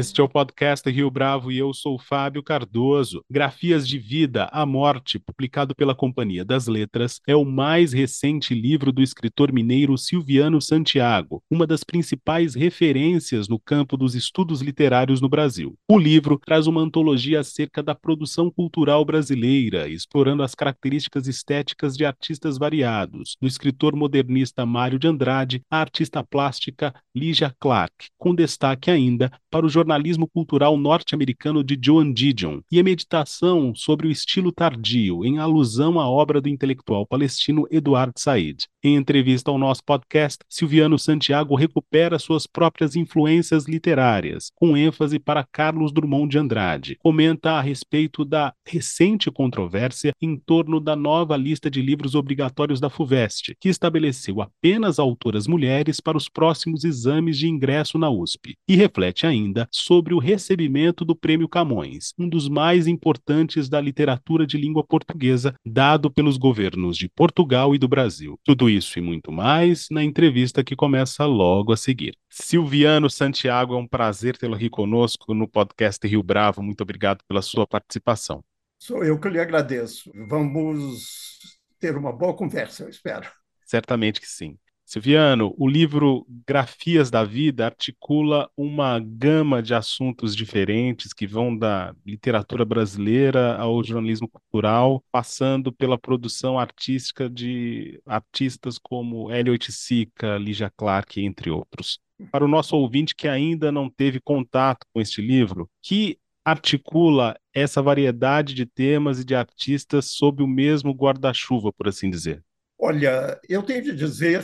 Este é o podcast Rio Bravo e eu sou Fábio Cardoso. Grafias de Vida, a Morte, publicado pela Companhia das Letras, é o mais recente livro do escritor mineiro Silviano Santiago, uma das principais referências no campo dos estudos literários no Brasil. O livro traz uma antologia acerca da produção cultural brasileira, explorando as características estéticas de artistas variados, do escritor modernista Mário de Andrade à artista plástica Lígia Clark, com destaque ainda para o jornalismo cultural norte-americano de Joan Didion e a meditação sobre o estilo tardio, em alusão à obra do intelectual palestino Eduard Said. Em entrevista ao nosso podcast, Silviano Santiago recupera suas próprias influências literárias, com ênfase para Carlos Drummond de Andrade. Comenta a respeito da recente controvérsia em torno da nova lista de livros obrigatórios da FUVEST, que estabeleceu apenas autoras mulheres para os próximos exames de ingresso na USP, e reflete ainda sobre o recebimento do Prêmio Camões, um dos mais importantes da literatura de língua portuguesa, dado pelos governos de Portugal e do Brasil. Tudo isso e muito mais na entrevista que começa logo a seguir. Silviano Santiago, é um prazer tê-lo aqui conosco no podcast Rio Bravo. Muito obrigado pela sua participação. Sou eu que lhe agradeço. Vamos ter uma boa conversa, eu espero. Certamente que sim. Silviano, o livro Grafias da Vida articula uma gama de assuntos diferentes que vão da literatura brasileira ao jornalismo cultural, passando pela produção artística de artistas como Hélio Oiticica, Lígia Clark, entre outros. Para o nosso ouvinte que ainda não teve contato com este livro, que articula essa variedade de temas e de artistas sob o mesmo guarda-chuva, por assim dizer? Olha, eu tenho de dizer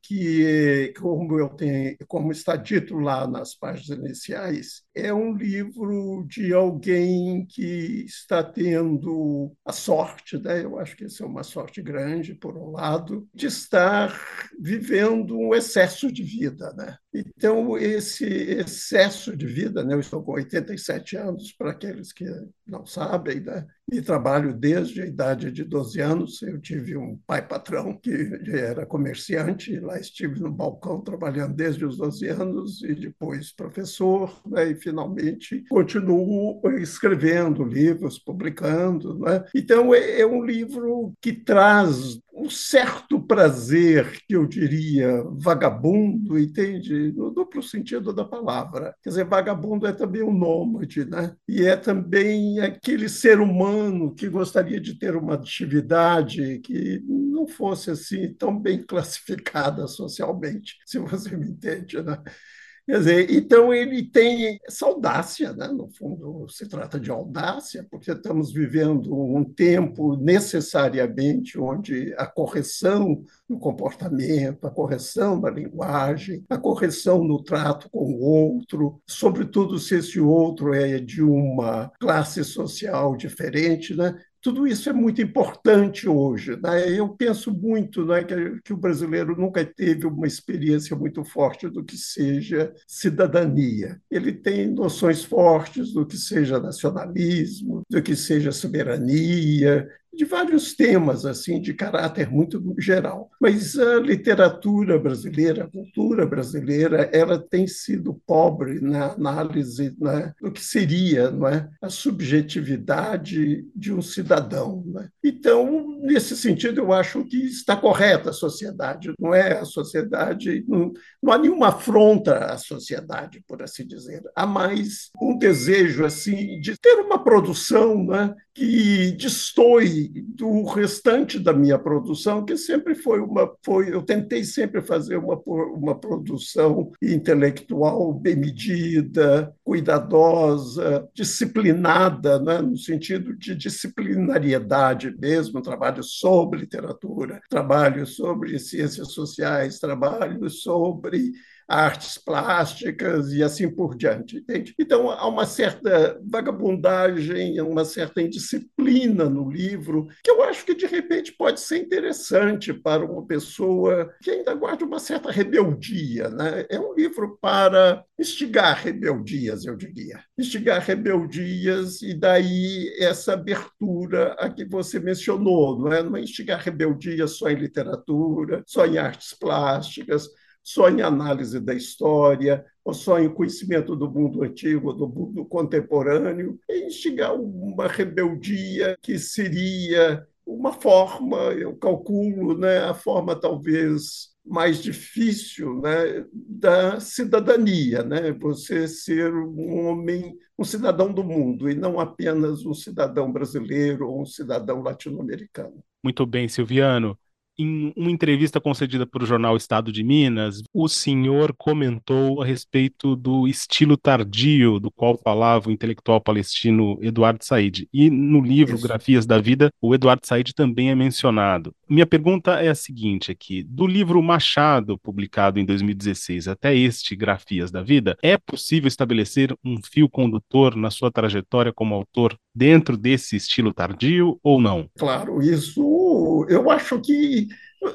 que, como, eu tenho, como está dito lá nas páginas iniciais, é um livro de alguém que está tendo a sorte, né? eu acho que isso é uma sorte grande, por um lado, de estar vivendo um excesso de vida. Né? Então, esse excesso de vida, né? eu estou com 87 anos, para aqueles que não sabem, né? e trabalho desde a idade de 12 anos. Eu tive um pai patrão que era comerciante, lá estive no balcão trabalhando desde os 12 anos, e depois professor, né? e finalmente continuo escrevendo livros, publicando. Né? Então, é, é um livro que traz um certo prazer, que eu diria, vagabundo, entende? No duplo sentido da palavra. Quer dizer, vagabundo é também um nômade, né? E é também aquele ser humano que gostaria de ter uma atividade que não fosse assim tão bem classificada socialmente, se você me entende, né? Quer dizer, então ele tem essa audácia, né? no fundo se trata de audácia, porque estamos vivendo um tempo necessariamente onde a correção no comportamento, a correção na linguagem, a correção no trato com o outro, sobretudo se esse outro é de uma classe social diferente, né? Tudo isso é muito importante hoje. Né? Eu penso muito né, que, que, o brasileiro nunca teve uma experiência muito forte do que seja cidadania. Ele tem noções fortes do que seja nacionalismo, do que seja soberania, de vários temas assim de caráter muito geral. Mas a literatura brasileira, a cultura brasileira, ela tem sido pobre na análise né, do que seria não é, a subjetividade de um cidadão. Né? Então, nesse sentido, eu acho que está correta a sociedade, não é a sociedade, não, não há nenhuma afronta à sociedade, por assim dizer. Há mais um desejo assim de ter uma produção né, que destoie do restante da minha produção, que sempre foi uma. Foi, eu tentei sempre fazer uma, uma produção intelectual bem medida, cuidadosa, disciplinada, né? no sentido de disciplinariedade mesmo, trabalho sobre literatura, trabalho sobre ciências sociais, trabalho sobre artes plásticas e assim por diante. Entende? Então, há uma certa vagabundagem, uma certa indisciplina no livro, que eu acho que, de repente, pode ser interessante para uma pessoa que ainda guarda uma certa rebeldia. Né? É um livro para instigar rebeldias, eu diria. Instigar rebeldias e daí essa abertura a que você mencionou, não é? Não é instigar rebeldias só em literatura, só em artes plásticas, só em análise da história, ou só em conhecimento do mundo antigo, do mundo contemporâneo, e instigar uma rebeldia que seria uma forma, eu calculo, né, a forma talvez mais difícil né, da cidadania, né? Você ser um homem, um cidadão do mundo e não apenas um cidadão brasileiro ou um cidadão latino-americano. Muito bem, Silviano. Em uma entrevista concedida para o jornal Estado de Minas, o senhor comentou a respeito do estilo tardio do qual falava o intelectual palestino Eduardo Said. E no livro Isso. Grafias da Vida, o Eduardo Said também é mencionado. Minha pergunta é a seguinte aqui: do livro Machado, publicado em 2016, até este Grafias da Vida, é possível estabelecer um fio condutor na sua trajetória como autor dentro desse estilo tardio ou não? Claro, isso eu acho que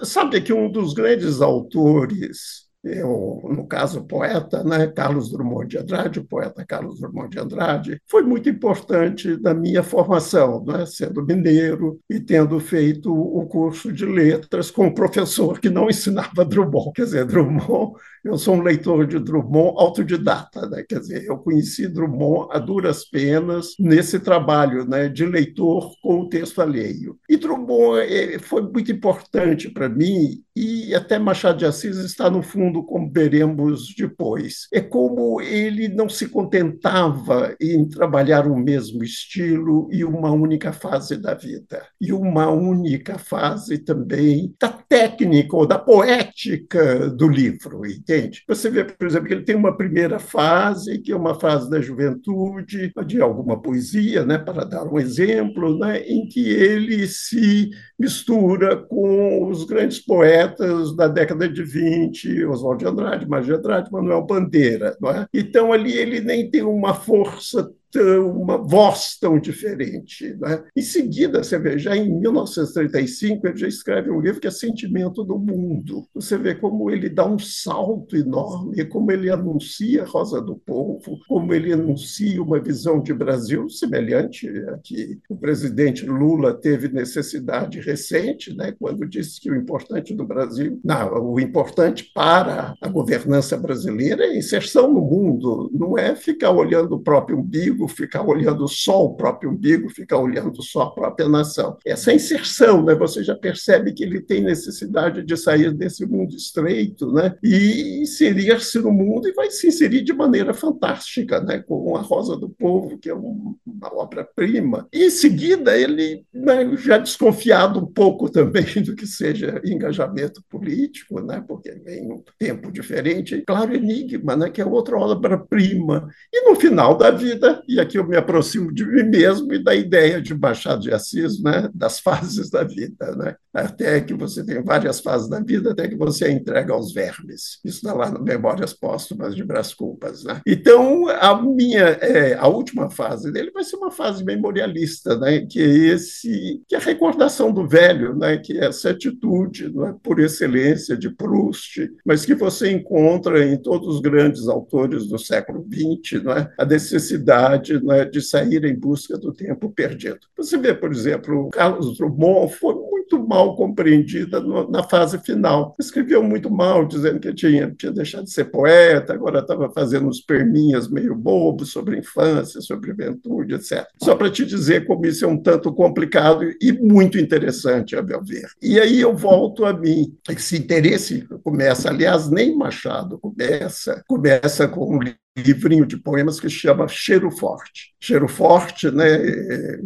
sabe que um dos grandes autores eu, no caso, poeta, né, Carlos Drummond de Andrade, o poeta Carlos Drummond de Andrade, foi muito importante na minha formação, né, sendo mineiro e tendo feito o curso de letras com um professor que não ensinava Drummond. Quer dizer, Drummond, eu sou um leitor de Drummond autodidata, né, quer dizer, eu conheci Drummond a duras penas nesse trabalho né, de leitor com o texto alheio. E Drummond eh, foi muito importante para mim e até Machado de Assis está no fundo, como veremos depois. É como ele não se contentava em trabalhar o mesmo estilo e uma única fase da vida, e uma única fase também da técnica ou da poética do livro, entende? Você vê, por exemplo, que ele tem uma primeira fase, que é uma fase da juventude, de alguma poesia, né, para dar um exemplo, né, em que ele se mistura com os grandes poetas poetas da década de 20, Oswald de Andrade, Mário de Andrade, Manuel Bandeira. Não é? Então, ali ele nem tem uma força uma voz tão diferente. Né? Em seguida, você vê, já em 1935, ele já escreve um livro que é Sentimento do Mundo. Você vê como ele dá um salto enorme, como ele anuncia Rosa do Povo, como ele anuncia uma visão de Brasil semelhante a que o presidente Lula teve necessidade recente, né? quando disse que o importante do Brasil, não, o importante para a governança brasileira é a inserção no mundo, não é ficar olhando o próprio umbigo ficar olhando só o próprio umbigo, ficar olhando só a própria nação. Essa inserção, né? você já percebe que ele tem necessidade de sair desse mundo estreito né? e inserir-se no mundo e vai se inserir de maneira fantástica, né? com A Rosa do Povo, que é uma obra-prima. Em seguida, ele né, já desconfiado um pouco também do que seja engajamento político, né? porque vem um tempo diferente. Claro, Enigma, né? que é outra obra-prima. E, no final da vida, e aqui eu me aproximo de mim mesmo e da ideia de Machado de Assis, né, das fases da vida, né? até que você tem várias fases da vida, até que você entrega aos vermes. Isso está lá no Memórias Póstumas de Brás Cubas. Né? Então, a minha, é, a última fase dele vai ser uma fase memorialista, né? que é esse, que é a recordação do velho, né? que é essa atitude, né? por excelência de Proust, mas que você encontra em todos os grandes autores do século XX, né? a necessidade né, de sair em busca do tempo perdido. Você vê, por exemplo, o Carlos Drummond foi muito mal compreendida no, na fase final. Escreveu muito mal, dizendo que tinha, tinha deixado de ser poeta, agora estava fazendo uns perminhas meio bobos sobre infância, sobre juventude, etc. Só para te dizer como isso é um tanto complicado e muito interessante, a meu ver. E aí eu volto a mim. Esse interesse começa, aliás, nem Machado começa, começa com livrinho de poemas que se chama Cheiro Forte. Cheiro Forte, né,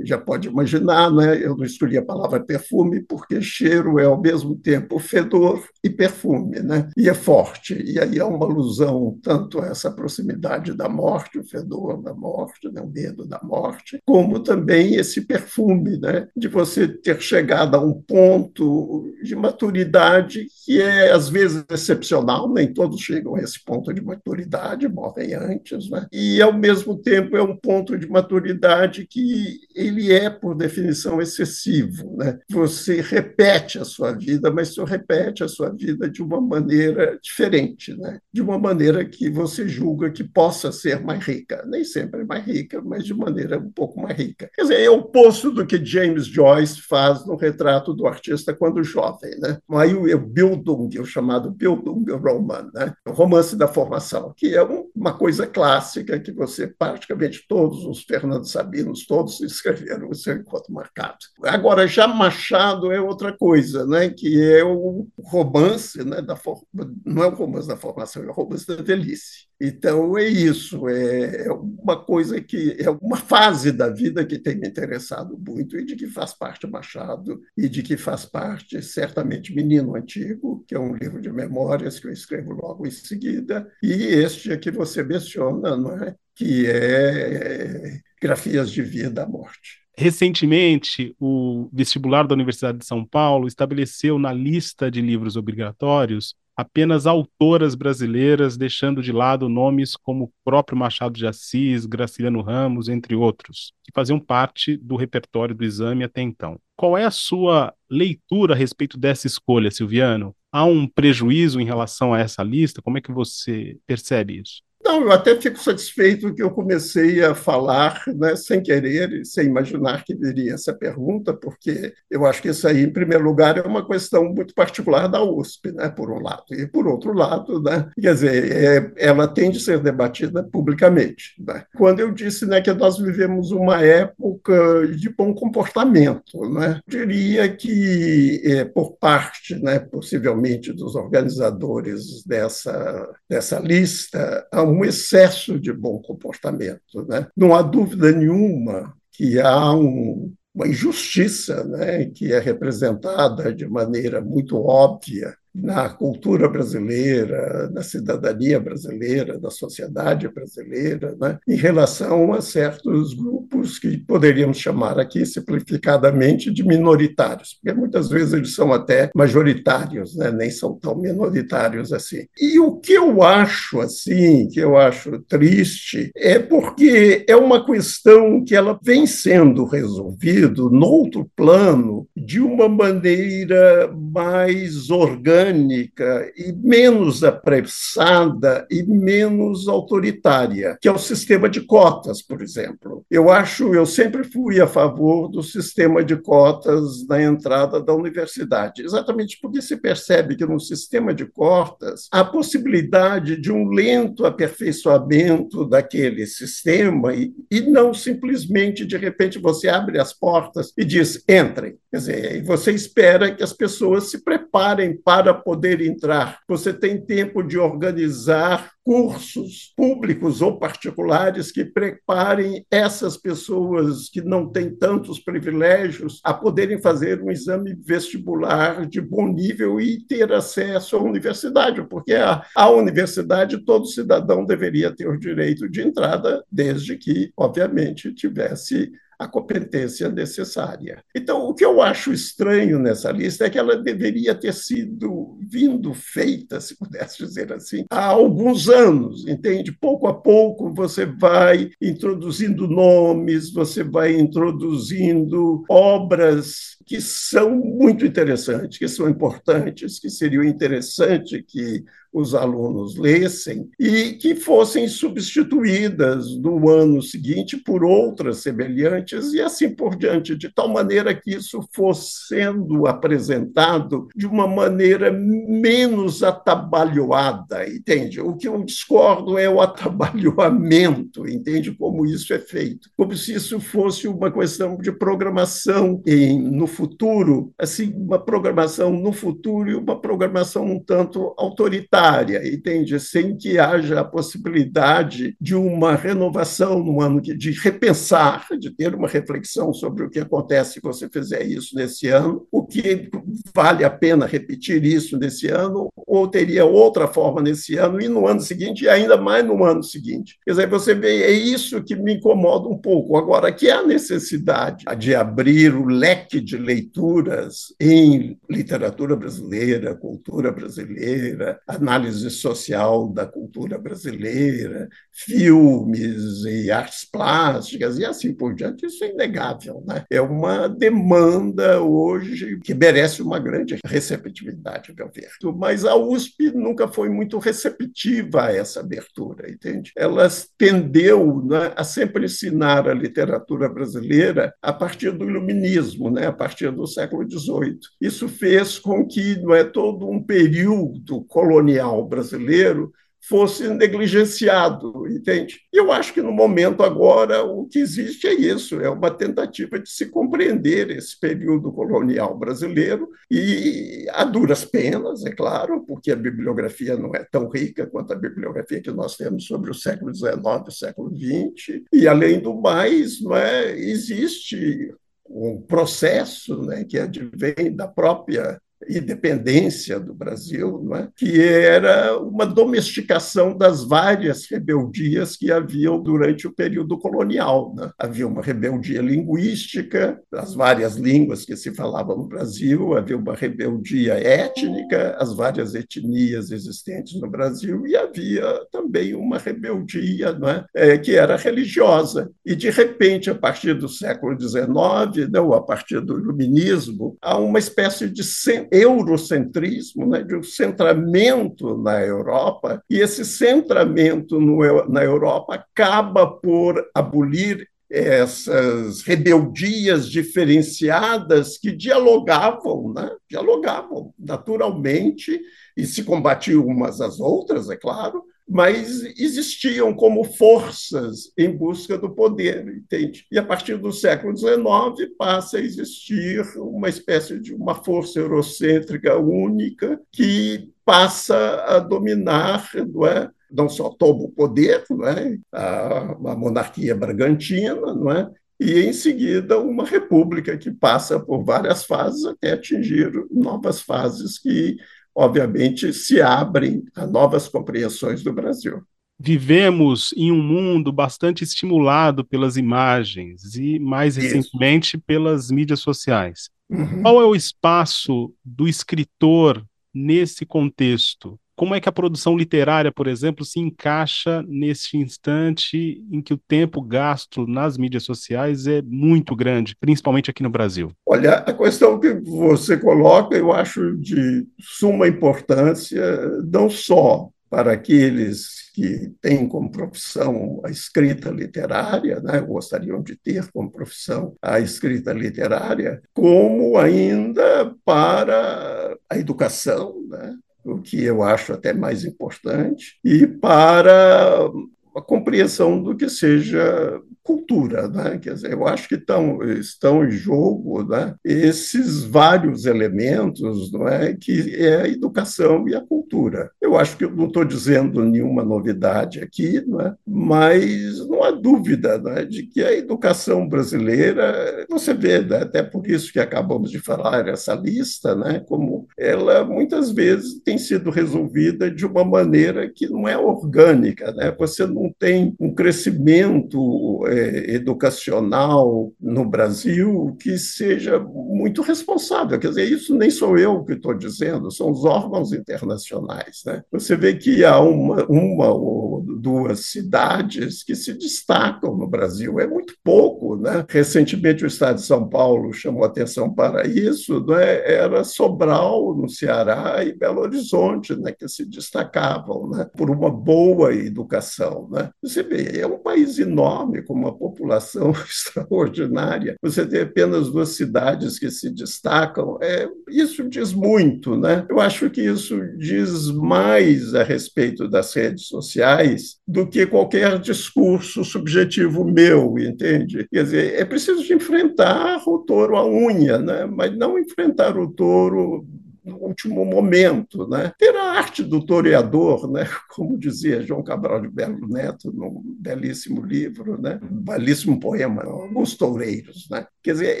já pode imaginar, né, eu não escolhi a palavra perfume porque cheiro é ao mesmo tempo fedor e perfume, né, e é forte. E aí é uma alusão tanto a essa proximidade da morte, o fedor da morte, né, o medo da morte, como também esse perfume, né, de você ter chegado a um ponto de maturidade que é às vezes excepcional, nem todos chegam a esse ponto de maturidade, morrem antes, né? e ao mesmo tempo é um ponto de maturidade que ele é, por definição, excessivo. Né? Você repete a sua vida, mas você repete a sua vida de uma maneira diferente, né? de uma maneira que você julga que possa ser mais rica. Nem sempre é mais rica, mas de maneira um pouco mais rica. Quer dizer, é o oposto do que James Joyce faz no retrato do artista quando jovem. Né? Aí o Bildung, o chamado Bildung Roman, né? o romance da formação, que é uma coisa clássica que você, praticamente todos os Fernando Sabinos, todos escreveram o seu encontro marcado. Agora, já Machado é outra coisa, né? que é o romance, né? da for... não é o romance da formação, é o romance da velhice. Então, é isso, é, é uma coisa que é uma fase da vida que tem me interessado muito e de que faz parte Machado e de que faz parte, certamente, Menino Antigo, que é um livro de memórias que eu escrevo logo em seguida, e este que você menciona, não é? que é Grafias de Vida à Morte. Recentemente, o vestibular da Universidade de São Paulo estabeleceu na lista de livros obrigatórios apenas autoras brasileiras, deixando de lado nomes como o próprio Machado de Assis, Graciliano Ramos, entre outros, que faziam parte do repertório do exame até então. Qual é a sua leitura a respeito dessa escolha, Silviano? Há um prejuízo em relação a essa lista? Como é que você percebe isso? Não, eu até fico satisfeito que eu comecei a falar né, sem querer sem imaginar que viria essa pergunta, porque eu acho que isso aí, em primeiro lugar, é uma questão muito particular da USP, né, por um lado. E, por outro lado, né, quer dizer, é, ela tem de ser debatida publicamente. Né? Quando eu disse né, que nós vivemos uma época de bom comportamento, né, diria que, é, por parte, né, possivelmente, dos organizadores dessa, dessa lista, há um um excesso de bom comportamento. Né? Não há dúvida nenhuma que há um, uma injustiça né? que é representada de maneira muito óbvia na cultura brasileira, na cidadania brasileira, na sociedade brasileira, né, em relação a certos grupos que poderíamos chamar aqui simplificadamente de minoritários, porque muitas vezes eles são até majoritários, né, nem são tão minoritários assim. E o que eu acho assim, que eu acho triste, é porque é uma questão que ela vem sendo resolvido no outro plano de uma maneira mais orgânica orgânica e menos apressada e menos autoritária, que é o sistema de cotas, por exemplo. Eu acho, eu sempre fui a favor do sistema de cotas na entrada da universidade, exatamente porque se percebe que no sistema de cotas há possibilidade de um lento aperfeiçoamento daquele sistema e, e não simplesmente de repente você abre as portas e diz entrem. Quer dizer, você espera que as pessoas se preparem para poder entrar. Você tem tempo de organizar cursos públicos ou particulares que preparem essas pessoas que não têm tantos privilégios a poderem fazer um exame vestibular de bom nível e ter acesso à universidade, porque a, a universidade todo cidadão deveria ter o direito de entrada, desde que, obviamente, tivesse a competência necessária. Então, o que eu acho estranho nessa lista é que ela deveria ter sido vindo feita, se pudesse dizer assim, há alguns anos, entende? Pouco a pouco você vai introduzindo nomes, você vai introduzindo obras que são muito interessantes, que são importantes, que seriam interessante que os alunos lessem e que fossem substituídas no ano seguinte por outras semelhantes e assim por diante, de tal maneira que isso fosse sendo apresentado de uma maneira menos atabalhoada, entende? O que eu discordo é o atabalhoamento, entende? Como isso é feito. Como se isso fosse uma questão de programação em, no futuro, assim, uma programação no futuro e uma programação um tanto autoritária entende? Sem que haja a possibilidade de uma renovação no ano de, de repensar, de ter uma reflexão sobre o que acontece se você fizer isso nesse ano, o que vale a pena repetir isso nesse ano ou teria outra forma nesse ano, e no ano seguinte, e ainda mais no ano seguinte. Quer dizer, você vê, é isso que me incomoda um pouco. Agora, que a necessidade de abrir o leque de leituras em literatura brasileira, cultura brasileira, análise social da cultura brasileira, filmes e artes plásticas e assim por diante, isso é inegável. Né? É uma demanda hoje que merece uma grande receptividade, meu ver. Mas a USP nunca foi muito receptiva a essa abertura, entende? Ela tendeu né, a sempre ensinar a literatura brasileira a partir do iluminismo, né, a partir do século XVIII. Isso fez com que não é todo um período colonial brasileiro fosse negligenciado, entende? E eu acho que no momento agora o que existe é isso, é uma tentativa de se compreender esse período colonial brasileiro e a duras penas, é claro, porque a bibliografia não é tão rica quanto a bibliografia que nós temos sobre o século XIX, século XX, e além do mais, não é, existe um processo né, que advém da própria independência do Brasil, não é? que era uma domesticação das várias rebeldias que haviam durante o período colonial. Né? Havia uma rebeldia linguística, das várias línguas que se falavam no Brasil, havia uma rebeldia étnica, as várias etnias existentes no Brasil, e havia também uma rebeldia é? É, que era religiosa. E, de repente, a partir do século XIX, não, a partir do iluminismo, há uma espécie de eurocentrismo, né, de um centramento na Europa, e esse centramento no, na Europa acaba por abolir essas rebeldias diferenciadas que dialogavam, né? dialogavam naturalmente e se combatiam umas às outras, é claro, mas existiam como forças em busca do poder, entende? E a partir do século XIX passa a existir uma espécie de uma força eurocêntrica única que passa a dominar, não é? Não só toma o poder, não é? a, a monarquia bragantina, não é? e, em seguida, uma república que passa por várias fases até atingir novas fases que obviamente, se abrem a novas compreensões do Brasil. Vivemos em um mundo bastante estimulado pelas imagens e, mais Isso. recentemente, pelas mídias sociais. Uhum. Qual é o espaço do escritor nesse contexto? Como é que a produção literária, por exemplo, se encaixa nesse instante em que o tempo gasto nas mídias sociais é muito grande, principalmente aqui no Brasil? Olha, a questão que você coloca eu acho de suma importância, não só para aqueles que têm como profissão a escrita literária, né, gostariam de ter como profissão a escrita literária, como ainda para a educação, né, o que eu acho até mais importante, e para a compreensão do que seja cultura, né? Quer dizer, eu acho que estão, estão em jogo né? esses vários elementos, não é? Que é a educação e a cultura. Eu acho que eu não estou dizendo nenhuma novidade aqui, não é? Mas não há dúvida é? de que a educação brasileira, você vê, né? até por isso que acabamos de falar essa lista, né? Como ela muitas vezes tem sido resolvida de uma maneira que não é orgânica, né? Você não tem um crescimento é, educacional no Brasil que seja muito responsável. Quer dizer, isso nem sou eu que estou dizendo, são os órgãos internacionais. Né? Você vê que há uma, uma ou duas cidades que se destacam no Brasil, é muito pouco. Né? Recentemente, o Estado de São Paulo chamou atenção para isso, né? era Sobral, no Ceará, e Belo Horizonte, né? que se destacavam né? por uma boa educação. Né? Você vê, é um país enorme, com uma população extraordinária. Você tem apenas duas cidades que se destacam. É, isso diz muito, né? Eu acho que isso diz mais a respeito das redes sociais do que qualquer discurso subjetivo meu, entende? Quer dizer, é preciso enfrentar o touro à unha, né? mas não enfrentar o touro no último momento. Né? Ter a arte do toreador, né? como dizia João Cabral de Belo Neto, num belíssimo livro, né? um belíssimo poema, Alguns Toureiros. Né? Quer dizer,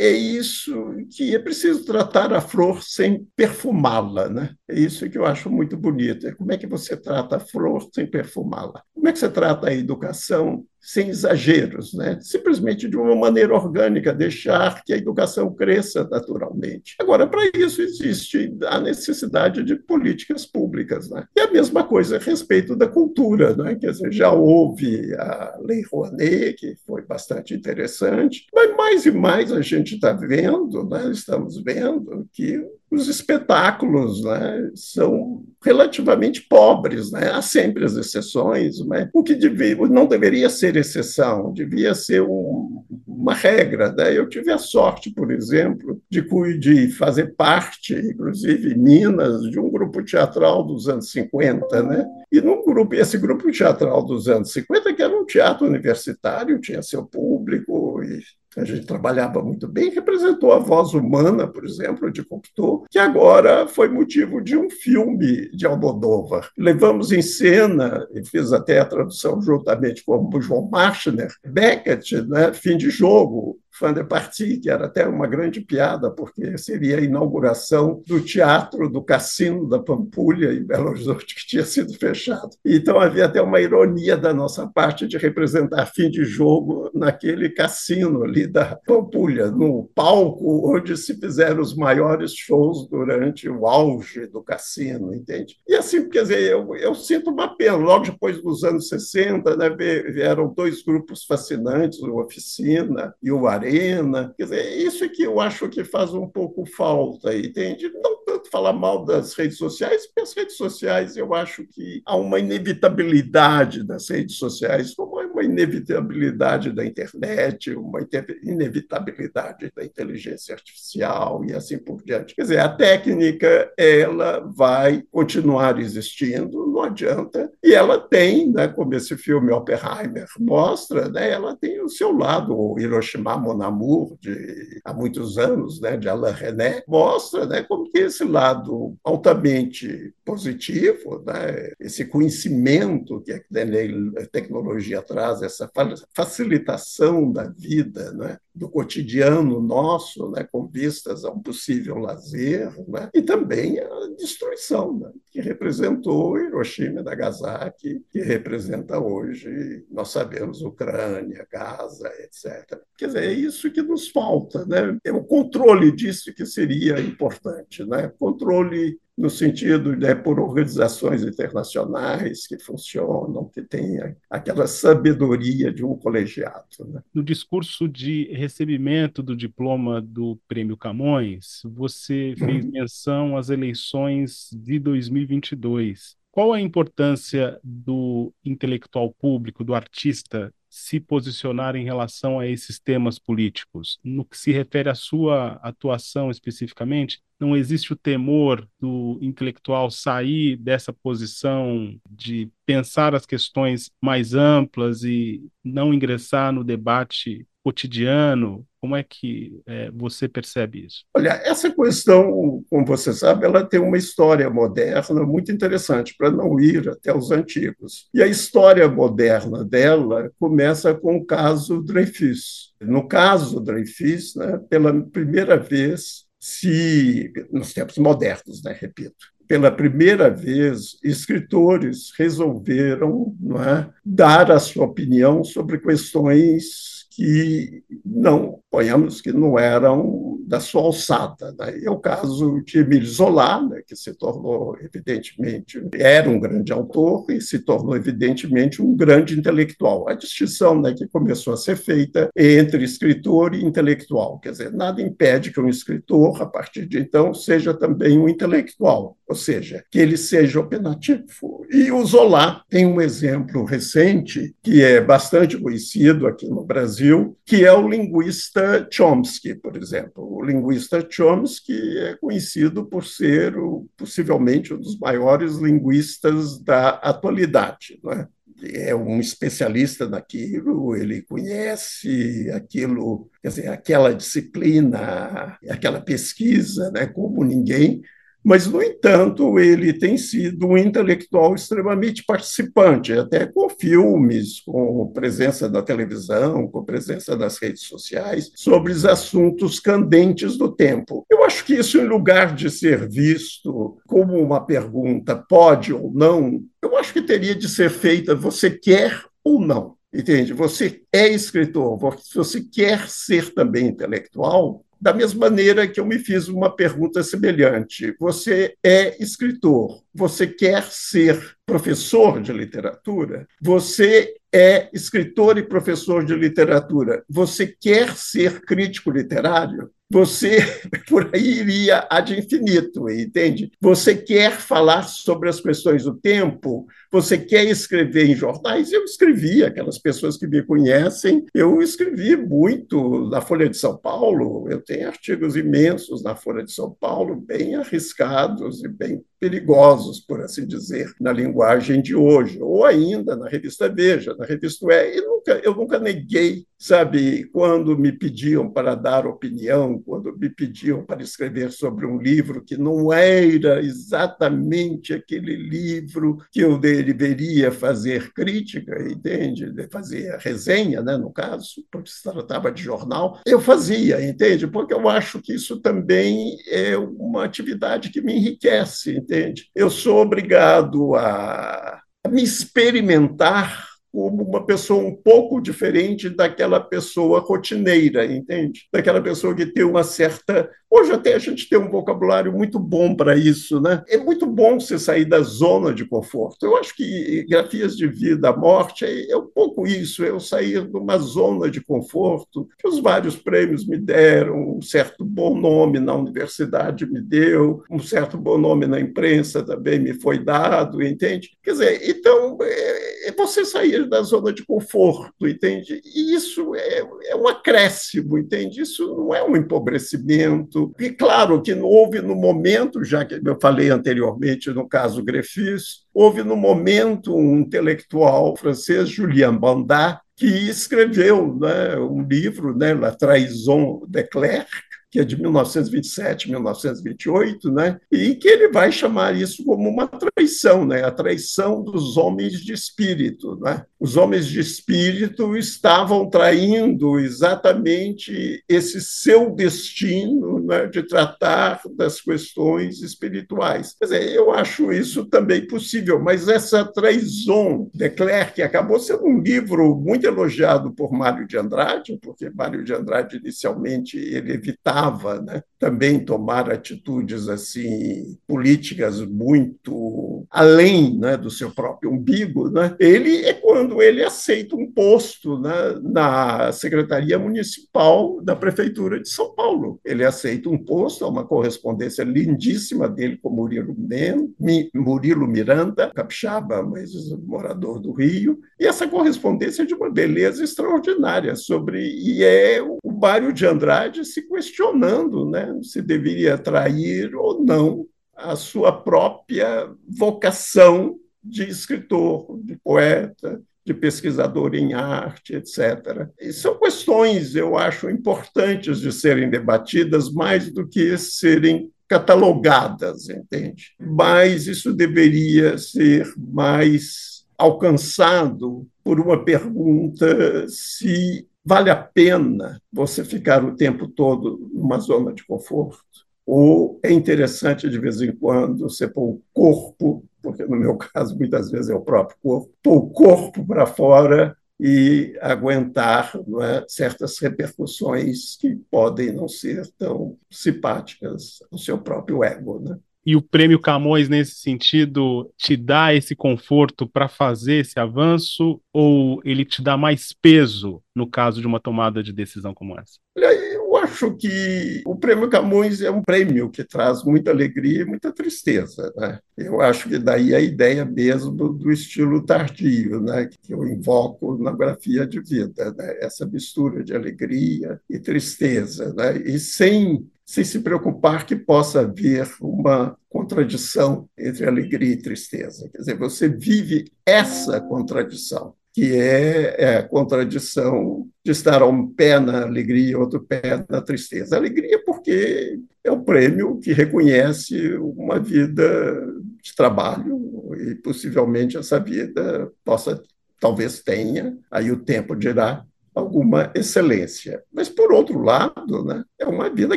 é isso que é preciso tratar a flor sem perfumá-la. Né? É isso que eu acho muito bonito. É como é que você trata a flor sem perfumá-la? Como é que você trata a educação sem exageros, né? simplesmente de uma maneira orgânica, deixar que a educação cresça naturalmente. Agora, para isso existe a necessidade de políticas públicas. Né? E a mesma coisa a respeito da cultura. Né? Quer dizer, já houve a Lei Rouanet, que foi bastante interessante, mas mais e mais a gente está vendo, né? estamos vendo que os espetáculos né, são relativamente pobres. Né? Há sempre as exceções, mas o que devia, não deveria ser exceção, devia ser um, uma regra. Né? Eu tive a sorte, por exemplo, de, de fazer parte, inclusive em Minas, de um grupo teatral dos anos 50. Né? E num grupo, esse grupo teatral dos anos 50, que era um teatro universitário, tinha seu público e a gente trabalhava muito bem, representou a voz humana, por exemplo, de Cocteau, que agora foi motivo de um filme de Almodóvar. Levamos em cena, e fiz até a tradução juntamente com o João Marchner, Beckett, né, Fim de Jogo, Fin de Partie, que era até uma grande piada, porque seria a inauguração do Teatro do Cassino da Pampulha, em Belo Horizonte, que tinha sido fechado. Então havia até uma ironia da nossa parte de representar fim de jogo naquele cassino ali da Pampulha, no palco onde se fizeram os maiores shows durante o auge do cassino, entende? E assim, quer dizer, eu, eu sinto uma pena. Logo depois dos anos 60, né, vieram dois grupos fascinantes, o Oficina e o Arena, arena. Quer dizer, isso é que eu acho que faz um pouco falta, entende? Não tanto falar mal das redes sociais, porque as redes sociais eu acho que há uma inevitabilidade das redes sociais, como é uma inevitabilidade da internet, uma inevitabilidade da inteligência artificial e assim por diante. Quer dizer, a técnica ela vai continuar existindo, não adianta, e ela tem, né, como esse filme Oppenheimer mostra, né, ela tem o seu lado, o Hiroshima Mon Amour, de, há muitos anos, né, de Alain René, mostra né, como que esse lado altamente positivo, né, esse conhecimento que a tecnologia traz, essa facilitação da vida, né, do cotidiano nosso, né, com vistas a um possível lazer, né, e também a destruição, né, que representou Hiroshima e Nagasaki, que representa hoje, nós sabemos, Ucrânia, Gaza, etc. Quer dizer, é isso que nos falta, né? É o controle disso que seria importante, né? Controle no sentido de né, por organizações internacionais que funcionam, que têm aquela sabedoria de um colegiado. Né? No discurso de recebimento do diploma do Prêmio Camões, você fez uhum. menção às eleições de 2022. Qual a importância do intelectual público, do artista, se posicionar em relação a esses temas políticos? No que se refere à sua atuação especificamente, não existe o temor do intelectual sair dessa posição de pensar as questões mais amplas e não ingressar no debate cotidiano? Como é que é, você percebe isso? Olha, essa questão, como você sabe, ela tem uma história moderna muito interessante, para não ir até os antigos. E a história moderna dela começa com o caso Dreyfus. No caso Dreyfus, né, pela primeira vez, se nos tempos modernos, né, repito, pela primeira vez, escritores resolveram é, dar a sua opinião sobre questões que não, ponhamos que não eram da sua alçada. Né? E é o caso de Emile Zola, né, que se tornou, evidentemente, era um grande autor e se tornou, evidentemente, um grande intelectual. A distinção né, que começou a ser feita entre escritor e intelectual. Quer dizer, nada impede que um escritor, a partir de então, seja também um intelectual, ou seja, que ele seja opinativo. E o Zola tem um exemplo recente que é bastante conhecido aqui no Brasil, Brasil, que é o linguista Chomsky, por exemplo. O linguista Chomsky é conhecido por ser o, possivelmente um dos maiores linguistas da atualidade. Não é? é um especialista naquilo, ele conhece aquilo, quer dizer, aquela disciplina, aquela pesquisa, né, como ninguém. Mas, no entanto, ele tem sido um intelectual extremamente participante, até com filmes, com presença na televisão, com presença nas redes sociais, sobre os assuntos candentes do tempo. Eu acho que isso, em lugar de ser visto como uma pergunta, pode ou não, eu acho que teria de ser feita: você quer ou não? Entende? Você é escritor, você quer ser também intelectual, da mesma maneira que eu me fiz uma pergunta semelhante. Você é escritor, você quer ser professor de literatura? Você é escritor e professor de literatura, você quer ser crítico literário? você por aí iria ad infinito, entende? Você quer falar sobre as questões do tempo, você quer escrever em jornais? Eu escrevi, aquelas pessoas que me conhecem, eu escrevi muito na Folha de São Paulo, eu tenho artigos imensos na Folha de São Paulo, bem arriscados e bem perigosos, por assim dizer, na linguagem de hoje, ou ainda na revista Veja, na revista É, e nunca, eu nunca neguei, sabe, quando me pediam para dar opinião, quando me pediam para escrever sobre um livro que não era exatamente aquele livro que eu deveria fazer crítica, entende? De fazer resenha, né, no caso, porque se tratava de jornal, eu fazia, entende? Porque eu acho que isso também é uma atividade que me enriquece, entende? Eu sou obrigado a, me experimentar uma pessoa um pouco diferente daquela pessoa rotineira, entende? Daquela pessoa que tem uma certa Hoje até a gente tem um vocabulário muito bom para isso, né? É muito bom você sair da zona de conforto. Eu acho que grafias de vida, morte, é, é um pouco isso, eu sair de uma zona de conforto que os vários prêmios me deram, um certo bom nome na universidade me deu, um certo bom nome na imprensa também me foi dado, entende? Quer dizer, então é, é você sair da zona de conforto, entende? E isso é, é um acréscimo, entende? Isso não é um empobrecimento e claro que houve no momento, já que eu falei anteriormente no caso Greffis, houve no momento um intelectual francês, Julien Bandat, que escreveu né, um livro, né, La Trahison de Clerc, que é de 1927, 1928, né? e que ele vai chamar isso como uma traição, né? a traição dos homens de espírito. Né? Os homens de espírito estavam traindo exatamente esse seu destino né? de tratar das questões espirituais. Quer dizer, eu acho isso também possível, mas essa traição de Clerc acabou sendo um livro muito elogiado por Mário de Andrade, porque Mário de Andrade, inicialmente, ele evitava né, também tomar atitudes assim políticas muito além né, do seu próprio umbigo, né, ele é quando ele aceita um posto né, na Secretaria Municipal da Prefeitura de São Paulo. Ele aceita um posto, é uma correspondência lindíssima dele com Murilo, Men, Murilo Miranda, capixaba, mas morador do Rio, e essa correspondência é de uma beleza extraordinária sobre e é o Mário de Andrade se questionando né, se deveria trair ou não a sua própria vocação de escritor, de poeta, de pesquisador em arte, etc. E são questões, eu acho, importantes de serem debatidas mais do que serem catalogadas, entende? Mas isso deveria ser mais alcançado por uma pergunta se Vale a pena você ficar o tempo todo numa zona de conforto? Ou é interessante, de vez em quando, você pôr o corpo, porque no meu caso, muitas vezes é o próprio corpo, pôr o corpo para fora e aguentar é, certas repercussões que podem não ser tão simpáticas ao seu próprio ego. Né? E o prêmio Camões, nesse sentido, te dá esse conforto para fazer esse avanço ou ele te dá mais peso no caso de uma tomada de decisão como essa? Eu acho que o prêmio Camões é um prêmio que traz muita alegria e muita tristeza. Né? Eu acho que daí a ideia mesmo do estilo tardio, né? que eu invoco na grafia de vida, né? essa mistura de alegria e tristeza. Né? E sem sem se preocupar que possa haver uma contradição entre alegria e tristeza. Quer dizer, você vive essa contradição. que é, é, a contradição de estar um pé na alegria, outro pé na tristeza. Alegria porque é o prêmio que reconhece uma vida de trabalho e possivelmente essa vida possa, talvez tenha, aí o tempo dirá, alguma excelência. Mas, por outro lado, né, é uma vida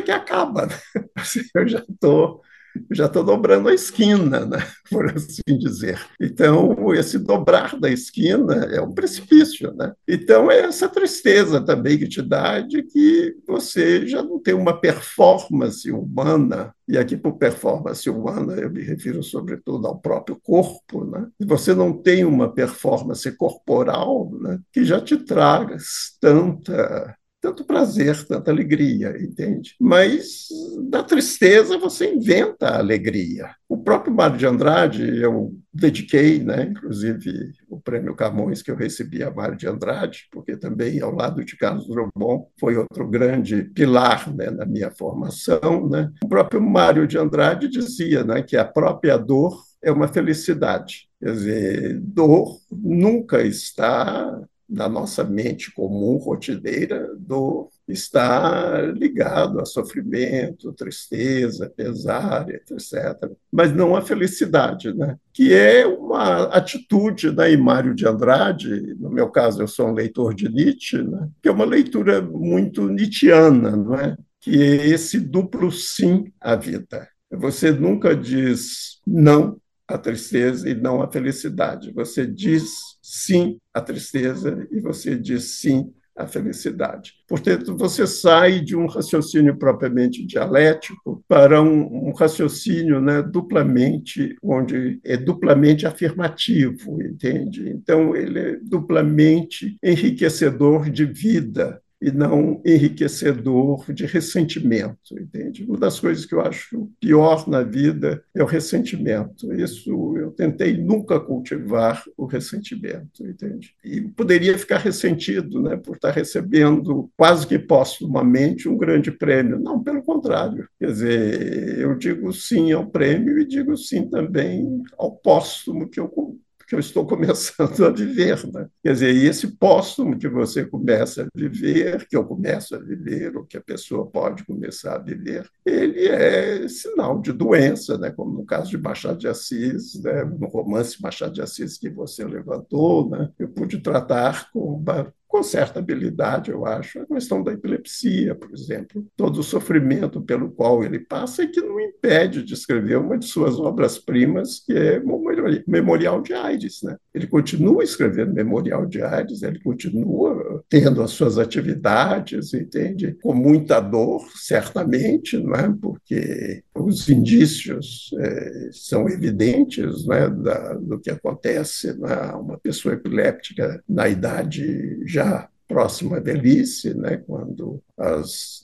que acaba. Né? Eu já estou já estou dobrando a esquina, né? por assim dizer. Então, esse dobrar da esquina é um precipício. Né? Então, é essa tristeza também que te dá de que você já não tem uma performance humana, e aqui por performance humana eu me refiro sobretudo ao próprio corpo, né? você não tem uma performance corporal né? que já te traz tanta tanto prazer, tanta alegria, entende? Mas da tristeza você inventa a alegria. O próprio Mário de Andrade, eu dediquei, né, inclusive, o prêmio Camões que eu recebi a Mário de Andrade, porque também, ao lado de Carlos Drummond, foi outro grande pilar né, na minha formação. Né? O próprio Mário de Andrade dizia né, que a própria dor é uma felicidade. Quer dizer, dor nunca está da nossa mente comum, rotineira, do estar ligado a sofrimento, tristeza, pesar, etc. Mas não a felicidade, né? que é uma atitude da Imário de Andrade, no meu caso eu sou um leitor de Nietzsche, né? que é uma leitura muito nietzschiana, não é? que é esse duplo sim à vida. Você nunca diz não à tristeza e não à felicidade. Você diz sim à tristeza e você diz sim à felicidade. Portanto, você sai de um raciocínio propriamente dialético para um, um raciocínio né, duplamente, onde é duplamente afirmativo, entende? Então, ele é duplamente enriquecedor de vida, e não enriquecedor de ressentimento, entende? Uma das coisas que eu acho pior na vida é o ressentimento. Isso eu tentei nunca cultivar o ressentimento, entende? E poderia ficar ressentido, né, por estar recebendo quase que postumamente um grande prêmio. Não, pelo contrário. Quer dizer, eu digo sim ao prêmio e digo sim também ao póstumo que eu que eu estou começando a viver. Né? Quer dizer, esse póstumo que você começa a viver, que eu começo a viver, ou que a pessoa pode começar a viver, ele é sinal de doença, né? como no caso de Machado de Assis, né? no romance Machado de Assis que você levantou, né? eu pude tratar com com certa habilidade, eu acho, a questão da epilepsia, por exemplo, todo o sofrimento pelo qual ele passa e que não impede de escrever uma de suas obras-primas, que é Memorial de Aires. Né? Ele continua escrevendo Memorial de Aires, ele continua tendo as suas atividades, entende? Com muita dor, certamente, não é? porque os indícios é, são evidentes né, da, do que acontece na uma pessoa epiléptica na idade já próxima à velhice, né, quando as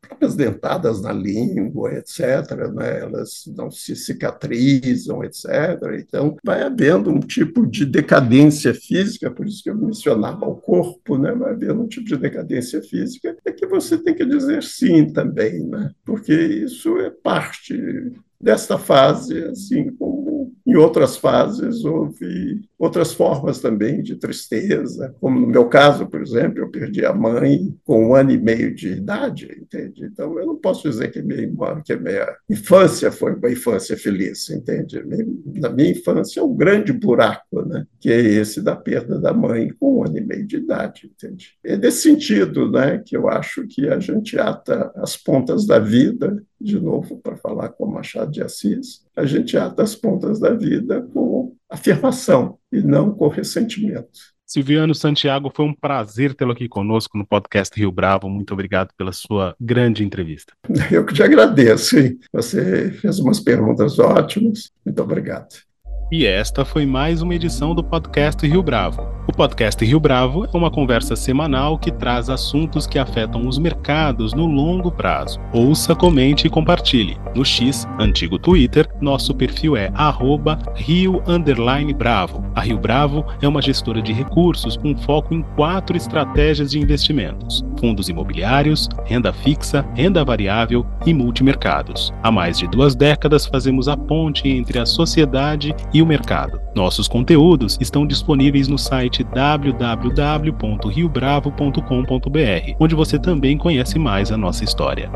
próprias dentadas na língua, etc., né, elas não se cicatrizam, etc. Então, vai havendo um tipo de decadência física, por isso que eu mencionava o corpo, né, vai havendo um tipo de decadência física, é que você tem que dizer sim também, né, porque isso é parte desta fase, assim como em outras fases houve outras formas também de tristeza, como no meu caso, por exemplo, eu perdi a mãe com um ano e meio de idade, entende? Então eu não posso dizer que minha, que minha infância foi uma infância feliz, entende? Na minha infância é um grande buraco, né? Que é esse da perda da mãe com um ano e meio de idade, entende? É nesse sentido, né, que eu acho que a gente ata as pontas da vida de novo para falar com Machado de Assis, a gente ata as pontas da vida com afirmação e não com ressentimento. Silviano Santiago, foi um prazer tê-lo aqui conosco no podcast Rio Bravo. Muito obrigado pela sua grande entrevista. Eu que te agradeço. Hein? Você fez umas perguntas ótimas. Muito obrigado. E esta foi mais uma edição do podcast Rio Bravo. O podcast Rio Bravo é uma conversa semanal que traz assuntos que afetam os mercados no longo prazo. Ouça, comente e compartilhe. No X, antigo Twitter, nosso perfil é @rio Bravo. A Rio Bravo é uma gestora de recursos com foco em quatro estratégias de investimentos: fundos imobiliários, renda fixa, renda variável e multimercados. Há mais de duas décadas fazemos a ponte entre a sociedade e o mercado. Nossos conteúdos estão disponíveis no site www.riobravo.com.br, onde você também conhece mais a nossa história.